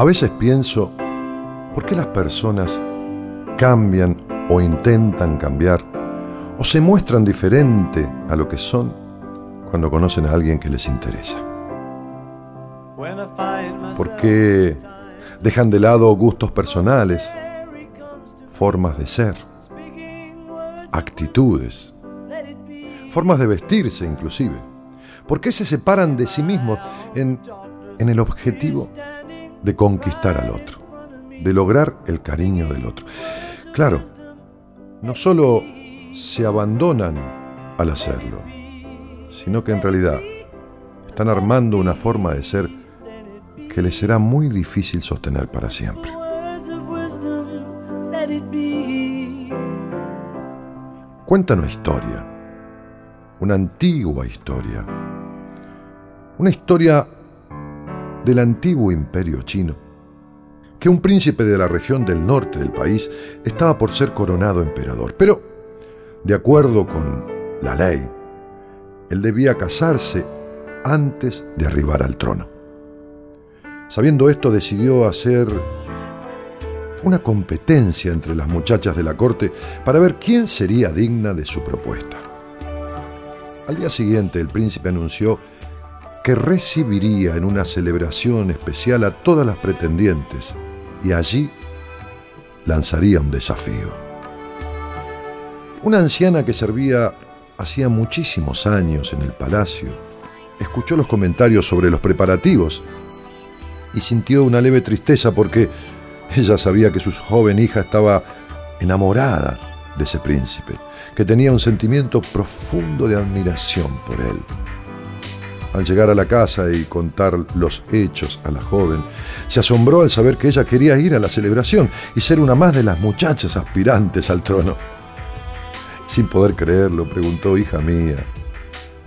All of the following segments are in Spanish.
A veces pienso, ¿por qué las personas cambian o intentan cambiar o se muestran diferente a lo que son cuando conocen a alguien que les interesa? ¿Por qué dejan de lado gustos personales, formas de ser, actitudes, formas de vestirse inclusive? ¿Por qué se separan de sí mismos en, en el objetivo de conquistar al otro, de lograr el cariño del otro? Claro, no solo se abandonan al hacerlo, sino que en realidad están armando una forma de ser que les será muy difícil sostener para siempre. Cuenta una historia, una antigua historia, una historia del antiguo imperio chino, que un príncipe de la región del norte del país estaba por ser coronado emperador, pero de acuerdo con la ley, él debía casarse antes de arribar al trono. Sabiendo esto, decidió hacer una competencia entre las muchachas de la corte para ver quién sería digna de su propuesta. Al día siguiente, el príncipe anunció que recibiría en una celebración especial a todas las pretendientes y allí lanzaría un desafío. Una anciana que servía hacía muchísimos años en el palacio escuchó los comentarios sobre los preparativos y sintió una leve tristeza porque ella sabía que su joven hija estaba enamorada de ese príncipe, que tenía un sentimiento profundo de admiración por él. Al llegar a la casa y contar los hechos a la joven, se asombró al saber que ella quería ir a la celebración y ser una más de las muchachas aspirantes al trono. Sin poder creerlo, preguntó, hija mía,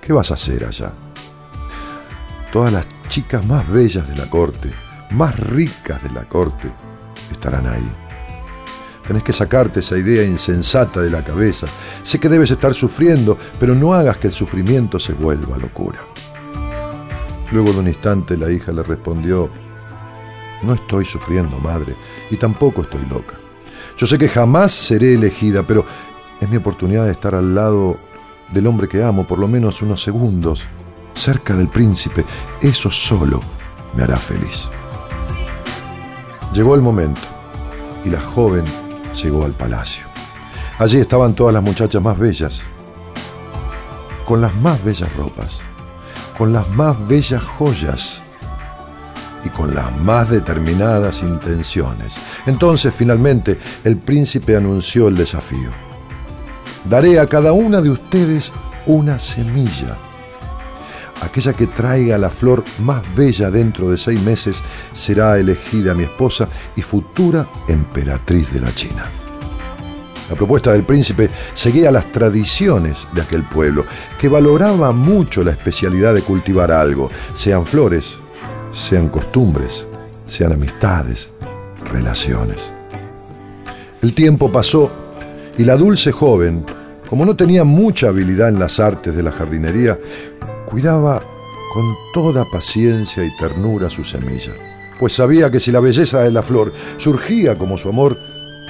¿qué vas a hacer allá? Todas las chicas más bellas de la corte, más ricas de la corte, estarán ahí. Tenés que sacarte esa idea insensata de la cabeza. Sé que debes estar sufriendo, pero no hagas que el sufrimiento se vuelva locura. Luego de un instante la hija le respondió, no estoy sufriendo, madre, y tampoco estoy loca. Yo sé que jamás seré elegida, pero es mi oportunidad de estar al lado del hombre que amo por lo menos unos segundos cerca del príncipe, eso solo me hará feliz. Llegó el momento y la joven llegó al palacio. Allí estaban todas las muchachas más bellas, con las más bellas ropas, con las más bellas joyas y con las más determinadas intenciones. Entonces finalmente el príncipe anunció el desafío. Daré a cada una de ustedes una semilla aquella que traiga la flor más bella dentro de seis meses será elegida mi esposa y futura emperatriz de la China. La propuesta del príncipe seguía las tradiciones de aquel pueblo, que valoraba mucho la especialidad de cultivar algo, sean flores, sean costumbres, sean amistades, relaciones. El tiempo pasó y la dulce joven, como no tenía mucha habilidad en las artes de la jardinería, cuidaba con toda paciencia y ternura su semilla, pues sabía que si la belleza de la flor surgía como su amor,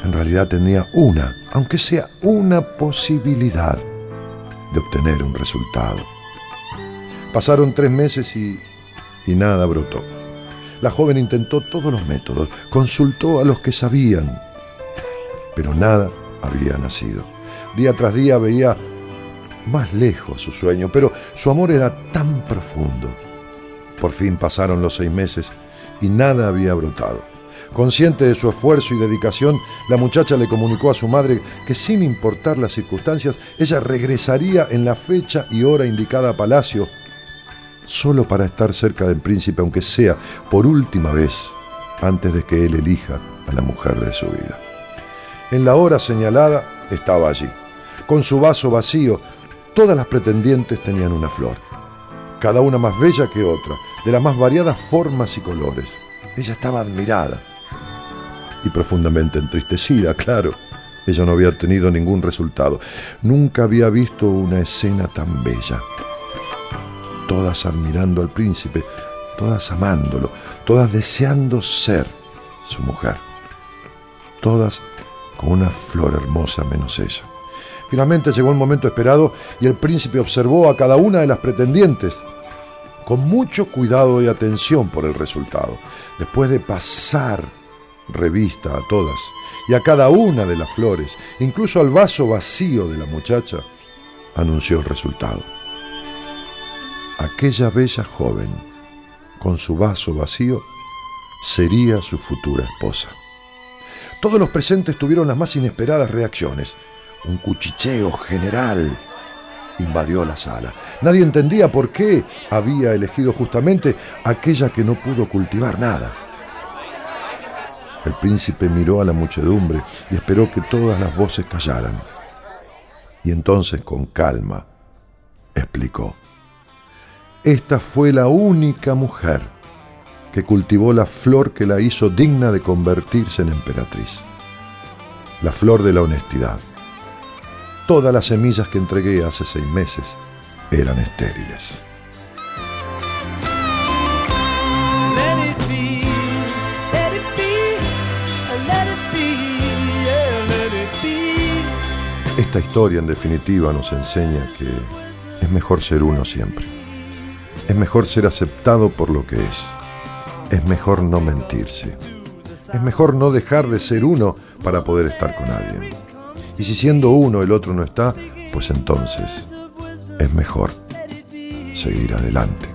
en realidad tenía una, aunque sea una posibilidad de obtener un resultado. Pasaron tres meses y, y nada brotó. La joven intentó todos los métodos, consultó a los que sabían, pero nada había nacido. Día tras día veía más lejos su sueño, pero su amor era tan profundo. Por fin pasaron los seis meses y nada había brotado. Consciente de su esfuerzo y dedicación, la muchacha le comunicó a su madre que sin importar las circunstancias, ella regresaría en la fecha y hora indicada a Palacio, solo para estar cerca del príncipe, aunque sea por última vez, antes de que él elija a la mujer de su vida. En la hora señalada estaba allí, con su vaso vacío, Todas las pretendientes tenían una flor, cada una más bella que otra, de las más variadas formas y colores. Ella estaba admirada y profundamente entristecida, claro. Ella no había tenido ningún resultado. Nunca había visto una escena tan bella. Todas admirando al príncipe, todas amándolo, todas deseando ser su mujer, todas con una flor hermosa menos ella. Finalmente llegó el momento esperado y el príncipe observó a cada una de las pretendientes con mucho cuidado y atención por el resultado. Después de pasar revista a todas y a cada una de las flores, incluso al vaso vacío de la muchacha, anunció el resultado. Aquella bella joven, con su vaso vacío, sería su futura esposa. Todos los presentes tuvieron las más inesperadas reacciones. Un cuchicheo general invadió la sala. Nadie entendía por qué había elegido justamente aquella que no pudo cultivar nada. El príncipe miró a la muchedumbre y esperó que todas las voces callaran. Y entonces, con calma, explicó. Esta fue la única mujer que cultivó la flor que la hizo digna de convertirse en emperatriz. La flor de la honestidad. Todas las semillas que entregué hace seis meses eran estériles. Esta historia en definitiva nos enseña que es mejor ser uno siempre. Es mejor ser aceptado por lo que es. Es mejor no mentirse. Es mejor no dejar de ser uno para poder estar con alguien. Y si siendo uno el otro no está, pues entonces es mejor seguir adelante.